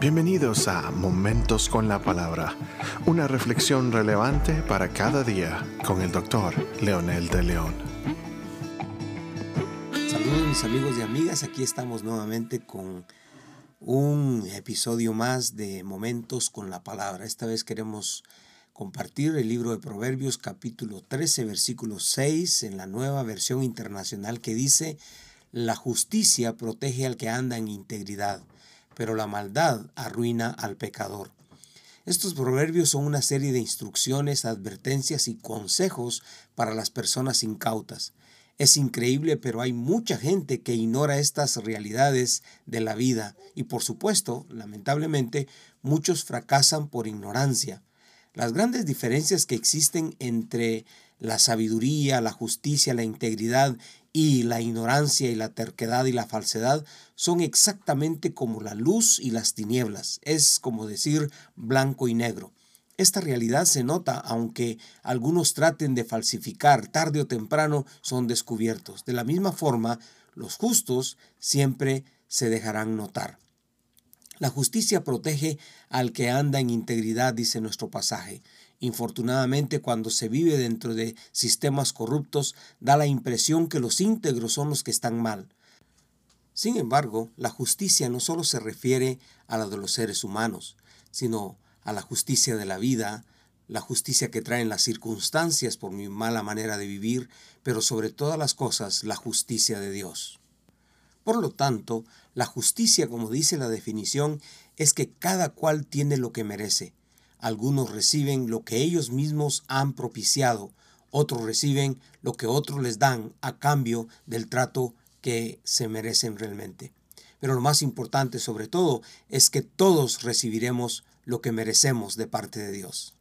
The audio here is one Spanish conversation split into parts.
Bienvenidos a Momentos con la Palabra, una reflexión relevante para cada día con el doctor Leonel de León. Saludos mis amigos y amigas, aquí estamos nuevamente con un episodio más de Momentos con la Palabra. Esta vez queremos compartir el libro de Proverbios capítulo 13 versículo 6 en la nueva versión internacional que dice, la justicia protege al que anda en integridad pero la maldad arruina al pecador. Estos proverbios son una serie de instrucciones, advertencias y consejos para las personas incautas. Es increíble, pero hay mucha gente que ignora estas realidades de la vida y por supuesto, lamentablemente, muchos fracasan por ignorancia. Las grandes diferencias que existen entre la sabiduría, la justicia, la integridad y la ignorancia y la terquedad y la falsedad son exactamente como la luz y las tinieblas. Es como decir blanco y negro. Esta realidad se nota aunque algunos traten de falsificar, tarde o temprano son descubiertos. De la misma forma, los justos siempre se dejarán notar. La justicia protege al que anda en integridad, dice nuestro pasaje. Infortunadamente, cuando se vive dentro de sistemas corruptos, da la impresión que los íntegros son los que están mal. Sin embargo, la justicia no solo se refiere a la de los seres humanos, sino a la justicia de la vida, la justicia que traen las circunstancias por mi mala manera de vivir, pero sobre todas las cosas la justicia de Dios. Por lo tanto, la justicia, como dice la definición, es que cada cual tiene lo que merece, algunos reciben lo que ellos mismos han propiciado, otros reciben lo que otros les dan a cambio del trato que se merecen realmente. Pero lo más importante sobre todo es que todos recibiremos lo que merecemos de parte de Dios.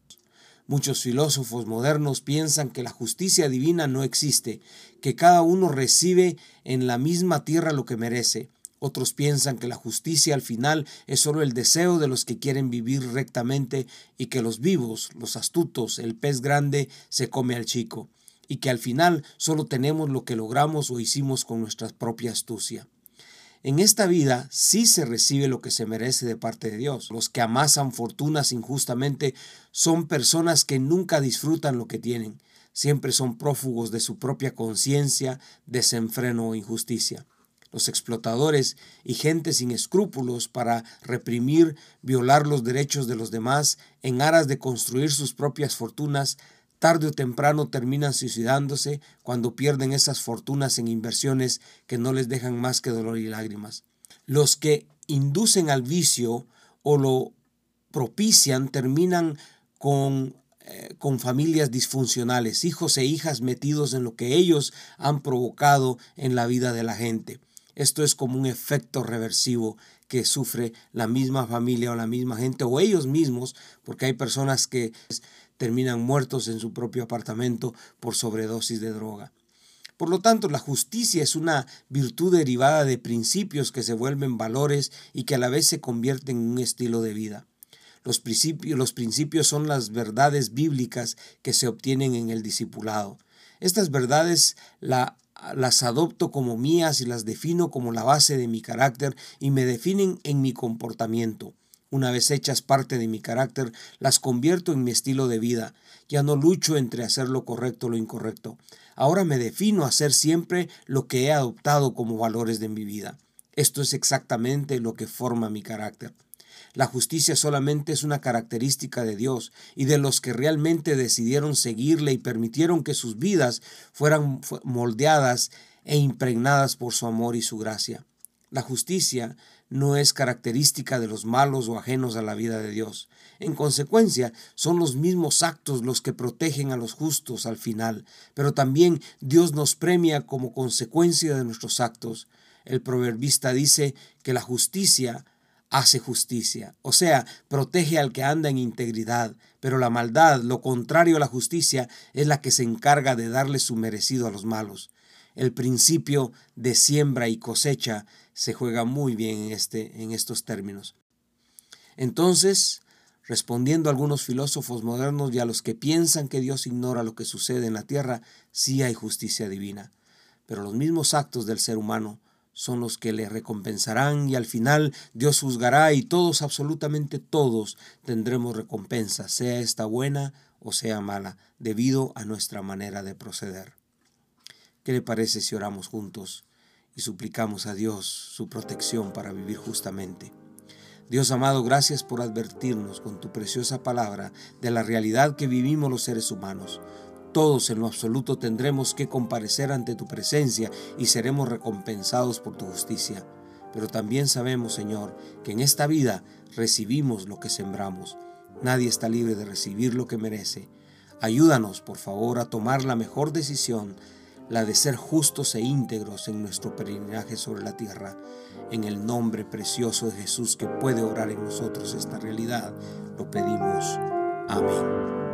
Muchos filósofos modernos piensan que la justicia divina no existe, que cada uno recibe en la misma tierra lo que merece, otros piensan que la justicia al final es solo el deseo de los que quieren vivir rectamente y que los vivos, los astutos, el pez grande se come al chico, y que al final solo tenemos lo que logramos o hicimos con nuestra propia astucia. En esta vida sí se recibe lo que se merece de parte de Dios. Los que amasan fortunas injustamente son personas que nunca disfrutan lo que tienen. Siempre son prófugos de su propia conciencia, desenfreno o injusticia los explotadores y gente sin escrúpulos para reprimir, violar los derechos de los demás en aras de construir sus propias fortunas, tarde o temprano terminan suicidándose cuando pierden esas fortunas en inversiones que no les dejan más que dolor y lágrimas. Los que inducen al vicio o lo propician terminan con eh, con familias disfuncionales, hijos e hijas metidos en lo que ellos han provocado en la vida de la gente. Esto es como un efecto reversivo que sufre la misma familia o la misma gente o ellos mismos, porque hay personas que terminan muertos en su propio apartamento por sobredosis de droga. Por lo tanto, la justicia es una virtud derivada de principios que se vuelven valores y que a la vez se convierten en un estilo de vida. Los principios, los principios son las verdades bíblicas que se obtienen en el discipulado. Estas verdades la las adopto como mías y las defino como la base de mi carácter y me definen en mi comportamiento. Una vez hechas parte de mi carácter, las convierto en mi estilo de vida. Ya no lucho entre hacer lo correcto o lo incorrecto. Ahora me defino a hacer siempre lo que he adoptado como valores de mi vida. Esto es exactamente lo que forma mi carácter. La justicia solamente es una característica de Dios y de los que realmente decidieron seguirle y permitieron que sus vidas fueran moldeadas e impregnadas por su amor y su gracia. La justicia no es característica de los malos o ajenos a la vida de Dios. En consecuencia, son los mismos actos los que protegen a los justos al final, pero también Dios nos premia como consecuencia de nuestros actos. El proverbista dice que la justicia hace justicia, o sea, protege al que anda en integridad, pero la maldad, lo contrario a la justicia, es la que se encarga de darle su merecido a los malos. El principio de siembra y cosecha se juega muy bien en, este, en estos términos. Entonces, respondiendo a algunos filósofos modernos y a los que piensan que Dios ignora lo que sucede en la tierra, sí hay justicia divina, pero los mismos actos del ser humano son los que le recompensarán y al final Dios juzgará y todos, absolutamente todos, tendremos recompensa, sea esta buena o sea mala, debido a nuestra manera de proceder. ¿Qué le parece si oramos juntos y suplicamos a Dios su protección para vivir justamente? Dios amado, gracias por advertirnos con tu preciosa palabra de la realidad que vivimos los seres humanos. Todos en lo absoluto tendremos que comparecer ante tu presencia y seremos recompensados por tu justicia. Pero también sabemos, Señor, que en esta vida recibimos lo que sembramos. Nadie está libre de recibir lo que merece. Ayúdanos, por favor, a tomar la mejor decisión, la de ser justos e íntegros en nuestro peregrinaje sobre la tierra en el nombre precioso de Jesús que puede obrar en nosotros esta realidad, lo pedimos. Amén.